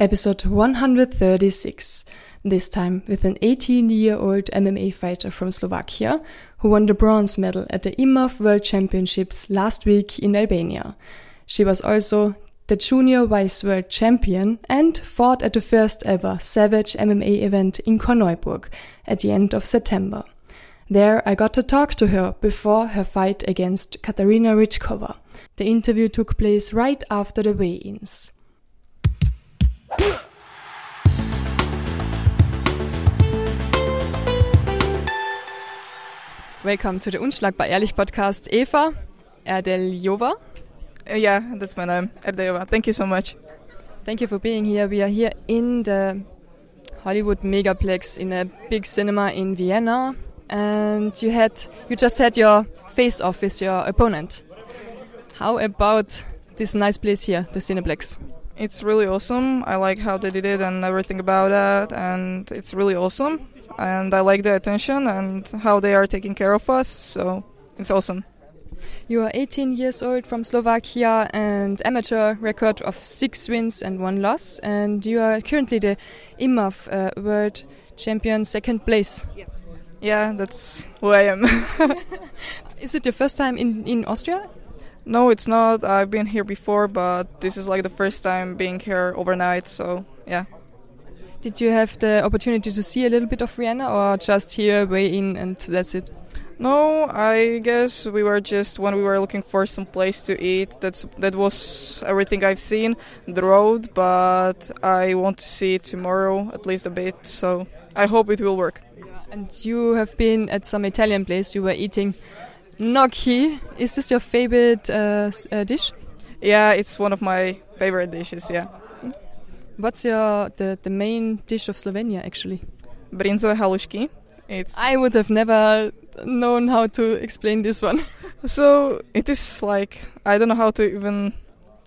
episode 136. This time with an 18 year old MMA fighter from Slovakia who won the bronze medal at the IMMAF World Championships last week in Albania. She was also the junior vice world champion and fought at the first ever Savage MMA event in Korneuburg at the end of September. There I got to talk to her before her fight against Katharina Rychkova. The interview took place right after the weigh-ins. Welcome to the Unschlagbar Ehrlich podcast, Eva Erdeljova. Yeah, that's my name, Erdeljova. Thank you so much. Thank you for being here. We are here in the Hollywood Megaplex in a big cinema in Vienna, and you had you just had your face off with your opponent. How about this nice place here, the Cineplex? It's really awesome. I like how they did it and everything about that, and it's really awesome. And I like the attention and how they are taking care of us. So it's awesome. You are 18 years old from Slovakia and amateur record of six wins and one loss. And you are currently the IMMAF uh, World Champion, second place. Yeah, yeah that's who I am. Is it your first time in, in Austria? No, it's not. I've been here before, but this is like the first time being here overnight. So yeah. Did you have the opportunity to see a little bit of Vienna, or just here, way in, and that's it? No, I guess we were just when we were looking for some place to eat. That's that was everything I've seen the road, but I want to see it tomorrow at least a bit. So I hope it will work. And you have been at some Italian place. You were eating gnocchi. Is this your favorite uh, uh, dish? Yeah, it's one of my favorite dishes. Yeah. What's your the, the main dish of Slovenia actually? Bryndzové halušky. It's I would have never known how to explain this one. so it is like I don't know how to even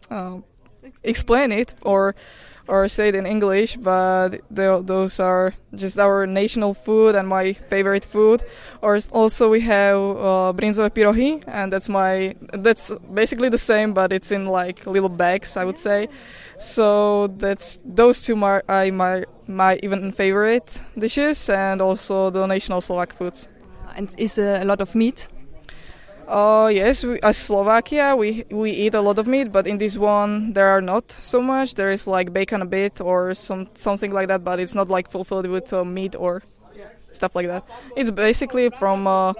uh, explain it or or say it in English, but those are just our national food and my favorite food. Or also we have uh, bryndzové pirohy, and that's my that's basically the same, but it's in like little bags, I would say. So that's those two are my my even favorite dishes, and also the national Slovak foods. And is uh, a lot of meat? Uh, yes, we, as Slovakia, we we eat a lot of meat, but in this one there are not so much. There is like bacon a bit or some something like that, but it's not like fulfilled with uh, meat or stuff like that. It's basically from uh,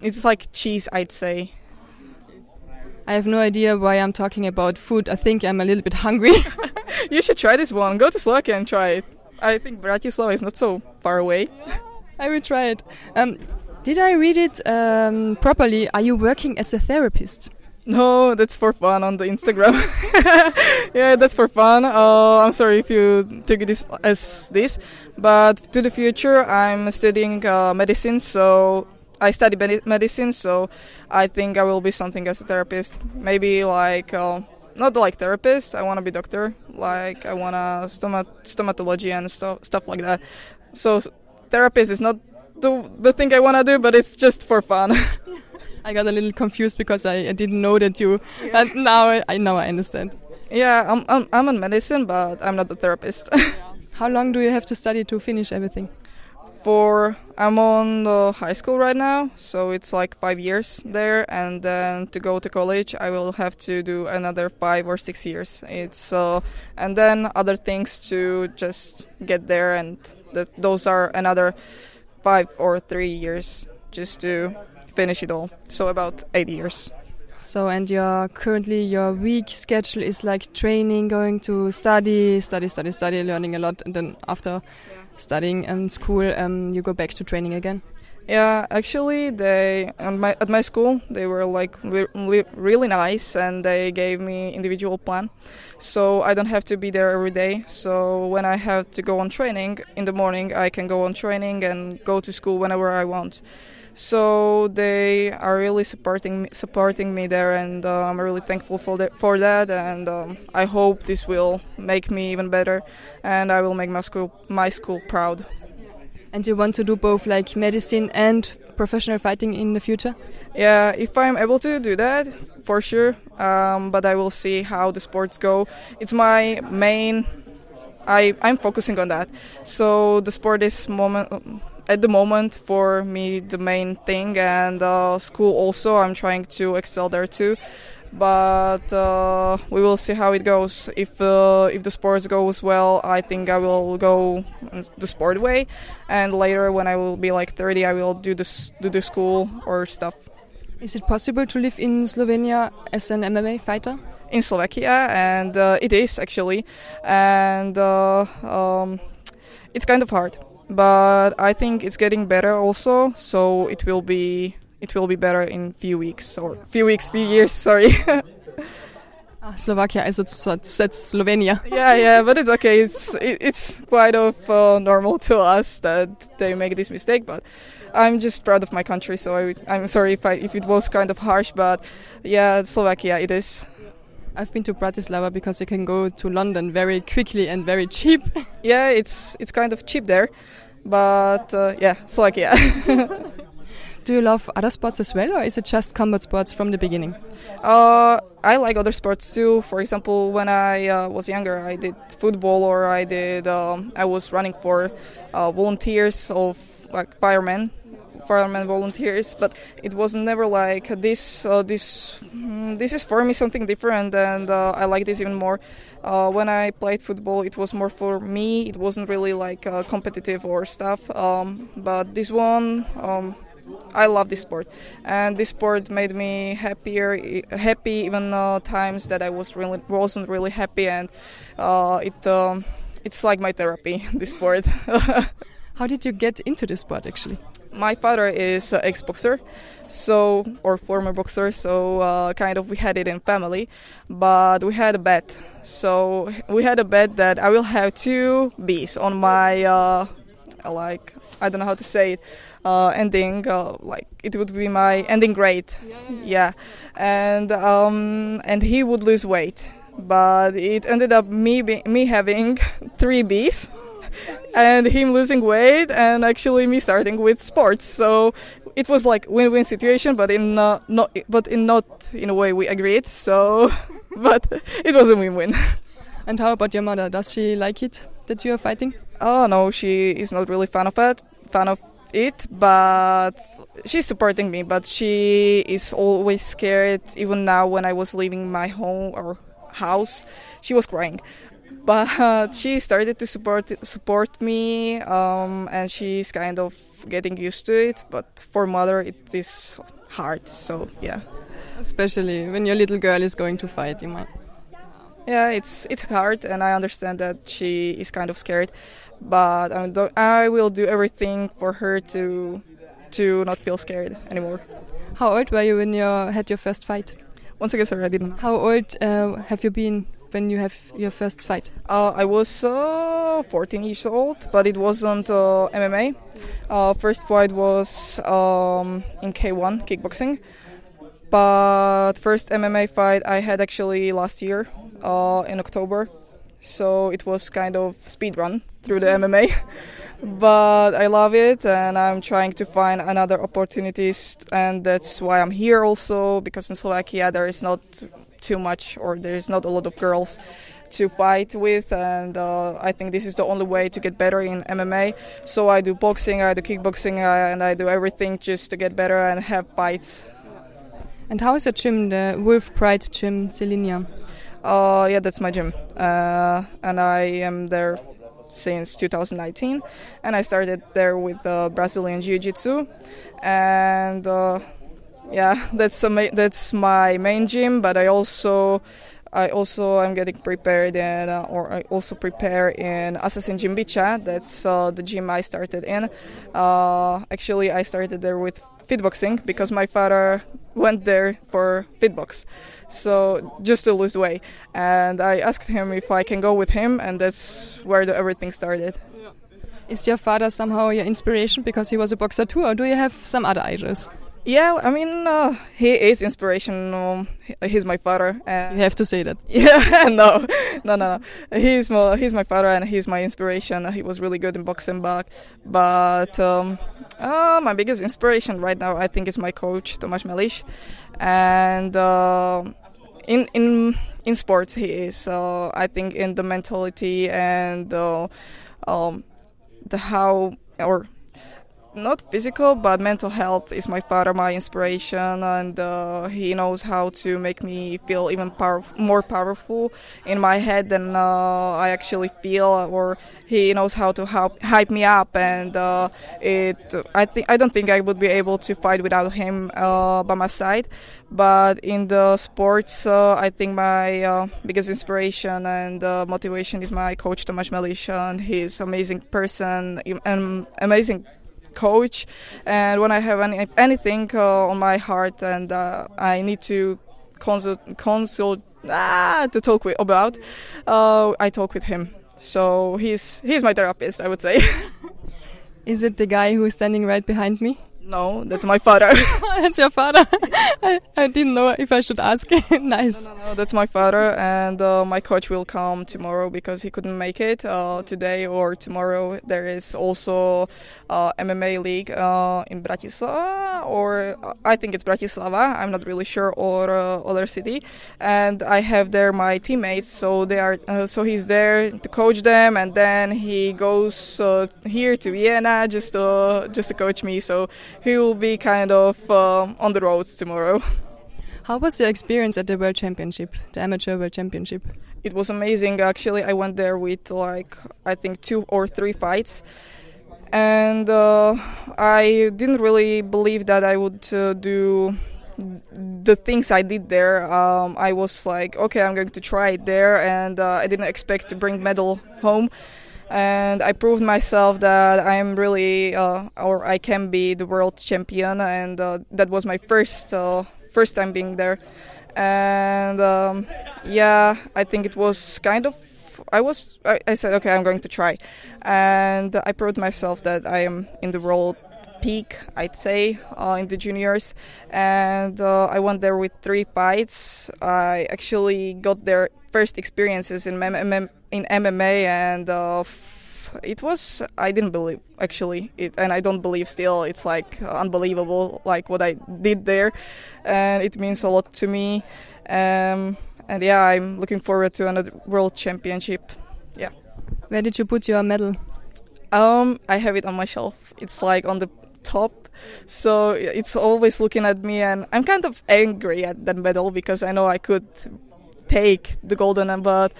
it's like cheese, I'd say. I have no idea why I'm talking about food. I think I'm a little bit hungry. you should try this one. Go to Slovakia and try it. I think Bratislava is not so far away. I will try it. Um, did I read it um, properly? Are you working as a therapist? No, that's for fun on the Instagram. yeah, that's for fun. Uh, I'm sorry if you took this as this, but to the future, I'm studying uh, medicine, so I study medicine, so I think I will be something as a therapist. Maybe like uh, not like therapist. I want to be doctor. Like I want to stomat- stomatology and stuff stuff like that. So therapist is not the the thing I want to do, but it's just for fun. I got a little confused because I, I didn't know that you. Yeah. And now I, I now I understand. Yeah, I'm I'm I'm in medicine, but I'm not a therapist. How long do you have to study to finish everything? For I'm on the high school right now, so it's like five years there, and then to go to college, I will have to do another five or six years. It's uh, and then other things to just get there, and that those are another five or three years just to finish it all. So about eight years. So and your currently your week schedule is like training, going to study, study, study, study, learning a lot, and then after yeah. studying and school, um, you go back to training again. Yeah, actually, they at my at my school they were like re really nice, and they gave me individual plan, so I don't have to be there every day. So when I have to go on training in the morning, I can go on training and go to school whenever I want. So they are really supporting me, supporting me there, and uh, I'm really thankful for that. For that, and um, I hope this will make me even better, and I will make my school my school proud. And you want to do both like medicine and professional fighting in the future? Yeah, if I'm able to do that, for sure. Um, but I will see how the sports go. It's my main I I'm focusing on that. So the sport is moment at the moment for me the main thing, and uh, school also. I'm trying to excel there too. But uh, we will see how it goes. If uh, if the sports goes well, I think I will go the sport way, and later when I will be like 30, I will do this do the school or stuff. Is it possible to live in Slovenia as an MMA fighter? In Slovakia, and uh, it is actually, and uh, um, it's kind of hard. But I think it's getting better also, so it will be it will be better in few weeks or few weeks, few years. Sorry. ah, Slovakia is it's Slovenia. yeah, yeah, but it's okay. It's it, it's quite of uh, normal to us that they make this mistake, but I'm just proud of my country. So I, I'm sorry if I if it was kind of harsh, but yeah, Slovakia it is. I've been to Bratislava because you can go to London very quickly and very cheap. yeah, it's it's kind of cheap there, but uh, yeah, Slovakia. Do you love other sports as well, or is it just combat sports from the beginning? Uh, I like other sports too. For example, when I uh, was younger, I did football, or I did um, I was running for uh, volunteers of like firemen firemen volunteers but it was never like this uh, this mm, this is for me something different and uh, i like this even more uh, when i played football it was more for me it wasn't really like competitive or stuff um, but this one um, I love this sport, and this sport made me happier, happy even uh, times that I was really wasn't really happy, and uh, it um, it's like my therapy. This sport. How did you get into this sport actually? my father is an ex-boxer, so or former boxer, so uh, kind of we had it in family. But we had a bet, so we had a bet that I will have two bees on my uh, like I don't know how to say it. Uh, ending uh, like it would be my ending grade yeah, yeah, yeah. and um, and he would lose weight but it ended up me be- me having three B's and him losing weight and actually me starting with sports. So it was like win-win situation, but in uh, not but in not in a way we agreed. So, but it was a win-win. And how about your mother? Does she like it that you are fighting? Oh no, she is not really fan of it. Fan of it, but she's supporting me. But she is always scared. Even now, when I was leaving my home or house, she was crying but she started to support support me um, and she's kind of getting used to it but for mother it is hard so yeah especially when your little girl is going to fight you might yeah it's it's hard and i understand that she is kind of scared but i will do everything for her to to not feel scared anymore how old were you when you had your first fight once again sorry i didn't how old uh, have you been when you have your first fight? Uh, I was uh, 14 years old, but it wasn't uh, MMA. Uh, first fight was um, in K1 kickboxing. But first MMA fight I had actually last year uh, in October, so it was kind of speed run through the MMA. but I love it, and I'm trying to find another opportunities, and that's why I'm here also because in Slovakia there is not too much or there's not a lot of girls to fight with and uh, I think this is the only way to get better in MMA so I do boxing I do kickboxing uh, and I do everything just to get better and have fights and how is your gym the Wolf Pride gym Celinia uh, yeah that's my gym uh, and I am there since 2019 and I started there with uh, Brazilian Jiu-Jitsu and uh, yeah, that's that's my main gym. But I also I also am getting prepared and uh, or I also prepare in Assassin Gym Bytča. That's uh, the gym I started in. Uh, actually, I started there with fitboxing because my father went there for fitbox. So just to lose weight, and I asked him if I can go with him, and that's where the, everything started. Is your father somehow your inspiration because he was a boxer too, or do you have some other idols? Yeah, I mean, uh, he is inspirational. He's my father. And you have to say that. Yeah, no, no, no, no. He's my he's my father, and he's my inspiration. He was really good in boxing back, but um, uh, my biggest inspiration right now, I think, is my coach Tomasz Melish, and uh, in in in sports he is. Uh, I think in the mentality and uh, um, the how or not physical but mental health is my father my inspiration and uh, he knows how to make me feel even more powerful in my head than uh, i actually feel or he knows how to help, hype me up and uh, it i think i don't think i would be able to fight without him uh, by my side. But in the sports uh, i think my uh, biggest inspiration and motivation is my coach tomas melish and he's amazing person an amazing coach. And when I have any, anything uh, on my heart and uh, I need to consult, consult ah, to talk with, about, uh, I talk with him. So he's he's my therapist, I would say. Is it the guy who is standing right behind me? No, that's my father. that's your father. I, I didn't know if I should ask. nice. No, no, no, that's my father, and uh, my coach will come tomorrow because he couldn't make it uh, today or tomorrow. There is also uh, MMA league uh, in Bratislava, or uh, I think it's Bratislava. I'm not really sure, or uh, other city. And I have there my teammates, so they are. so he's there to coach them, and then he goes here to Vienna just to just to coach me. So he will be kind of um, on the roads tomorrow. How was your experience at the World Championship, the Amateur World Championship? It was amazing. Actually, I went there with like I think two or three fights, and uh, I didn't really believe that I would uh, do the things I did there. Um, I was like, okay, I'm going to try it there, and uh, I didn't expect to bring medal home and I proved myself that I am really, uh, or I can be the world champion, and uh, that was my first uh, first time being there, and um, yeah, I think it was kind of. I was. I, I, said, okay, I'm going to try, and I proved myself that I am in the world peak, I'd say, uh, in the juniors, and uh, I went there with three fights. I actually got their first experiences in MMA in MMA, and uh, it was I didn't believe actually, it, and I don't believe still. It's like unbelievable, like what I did there, and it means a lot to me. Um, and yeah, I'm looking forward to another world championship. Yeah. Where did you put your medal? Um, I have it on my shelf. It's like on the top, so it's always looking at me, and I'm kind of angry at that medal because I know I could take the golden, but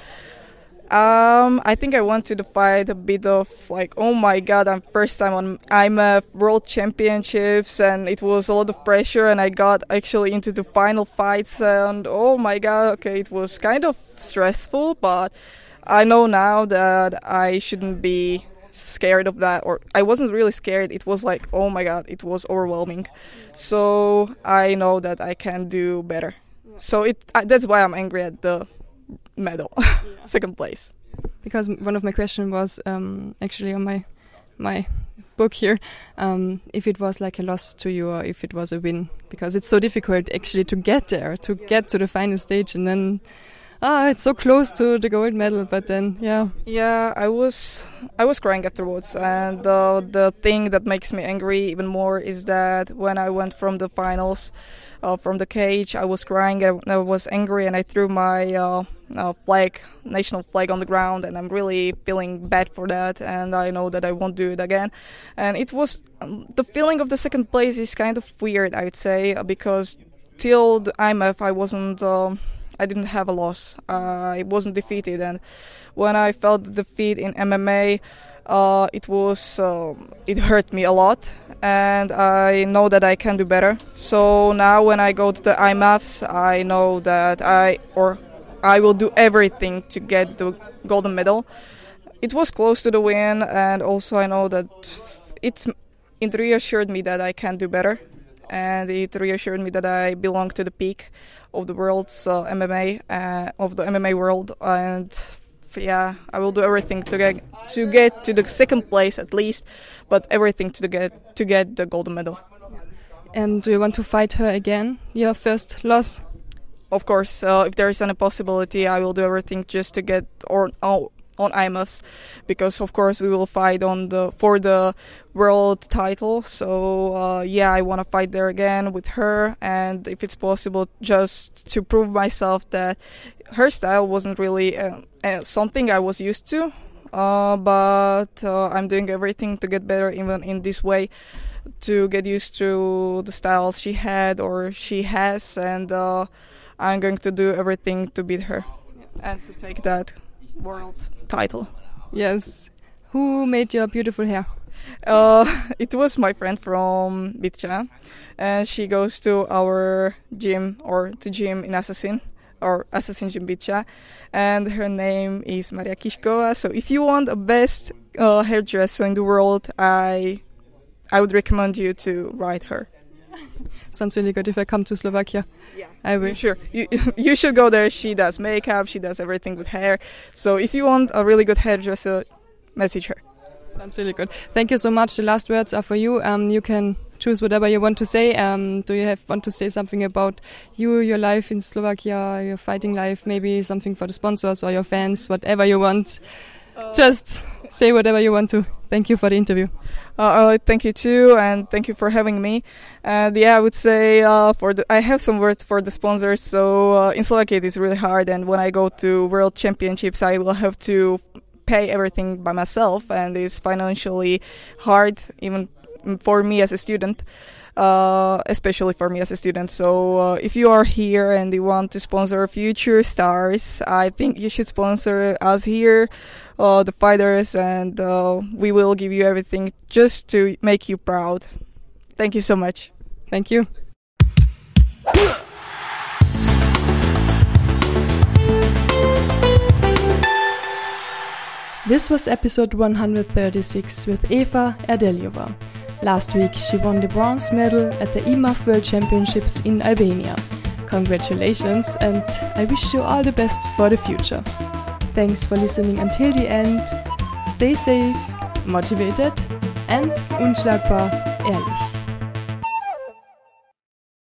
um, I think I wanted to fight a bit of like, oh my god, I'm first time on IMMAF World Championships, and it was a lot of pressure, and I got actually into the final fights, and oh my god, okay, it was kind of stressful, but I know now that I shouldn't be scared of that, or I wasn't really scared. It was like, oh my god, it was overwhelming. So I know that I can do better. So it that's why I'm angry at the medal, yeah. second place. Because one of my questions was um, actually on my my book here, um, if it was like a loss to you or if it was a win, because it's so difficult actually to get there, to yeah. get to the final stage, and then ah, it's so close to the gold medal, but then yeah. Yeah, I was I was crying afterwards, and uh, the thing that makes me angry even more is that when I went from the finals uh, from the cage. I was crying. I, I was angry, and I threw my uh, uh, flag, national flag, on the ground. And I'm really feeling bad for that. And I know that I won't do it again. And it was um, the feeling of the second place is kind of weird, I would say, because till the IMMAF I wasn't. Um, I didn't have a loss. I wasn't defeated, and when I felt defeat in MMA, uh, it was um, it hurt me a lot and I know that I can do better. So now when I go to the IMMAFs, I know that I or I will do everything to get the golden medal. It was close to the win, and also I know that it it reassured me that I can do better, and it reassured me that I belong to the peak of the world's uh, MMA uh, of the MMA world, and yeah, I will do everything to get to get to the second place at least, but everything to get to get the golden medal. And do you want to fight her again? Your first loss? Of course, uh, if there is any possibility, I will do everything just to get or oh, on IMMAFs because of course we will fight on the for the world title. So uh, yeah I want to fight there again with her. And if it's possible just to prove myself that her style wasn't really uh, uh, something I was used to. Uh, but uh, I'm doing everything to get better even in this way to get used to the styles she had or she has. And uh, I'm going to do everything to beat her and to take that world title. Yes. Who made your beautiful hair? Uh, it was my friend from Bytča, and she goes to our gym or to gym in Assassin or Assassin Gym Bytča, and her name is Maria Kishkova. So if you want a best uh, hairdresser in the world, I I would recommend you to write her. Sounds really good if I come to Slovakia. Yeah, I will. Sure, you you should go there. She does makeup. She does everything with hair. So if you want a really good hairdresser, message her. Sounds really good. Thank you so much. The last words are for you. Um, you can choose whatever you want to say. Um, do you have want to say something about you, your life in Slovakia, your fighting life? Maybe something for the sponsors or your fans, whatever you want. Uh, Just say whatever you want to. Thank you for the interview. Uh, thank you too, and thank you for having me. And yeah, I would say uh, for the I have some words for the sponsors. So uh, in Slovakia, it is really hard, and when I go to World Championships, I will have to pay everything by myself, and it's financially hard, even for me as a student. Uh, especially for me as a student. So, uh, if you are here and you want to sponsor future stars, I think you should sponsor us here, uh, the fighters, and uh, we will give you everything just to make you proud. Thank you so much. Thank you. This was episode 136 with Eva Erdélyiová. Last week, she won the bronze medal at the IMMAF World Championships in Albania. Congratulations, and I wish you all the best for the future. Thanks for listening until the end. Stay safe, motivated, and unschlagbar ehrlich.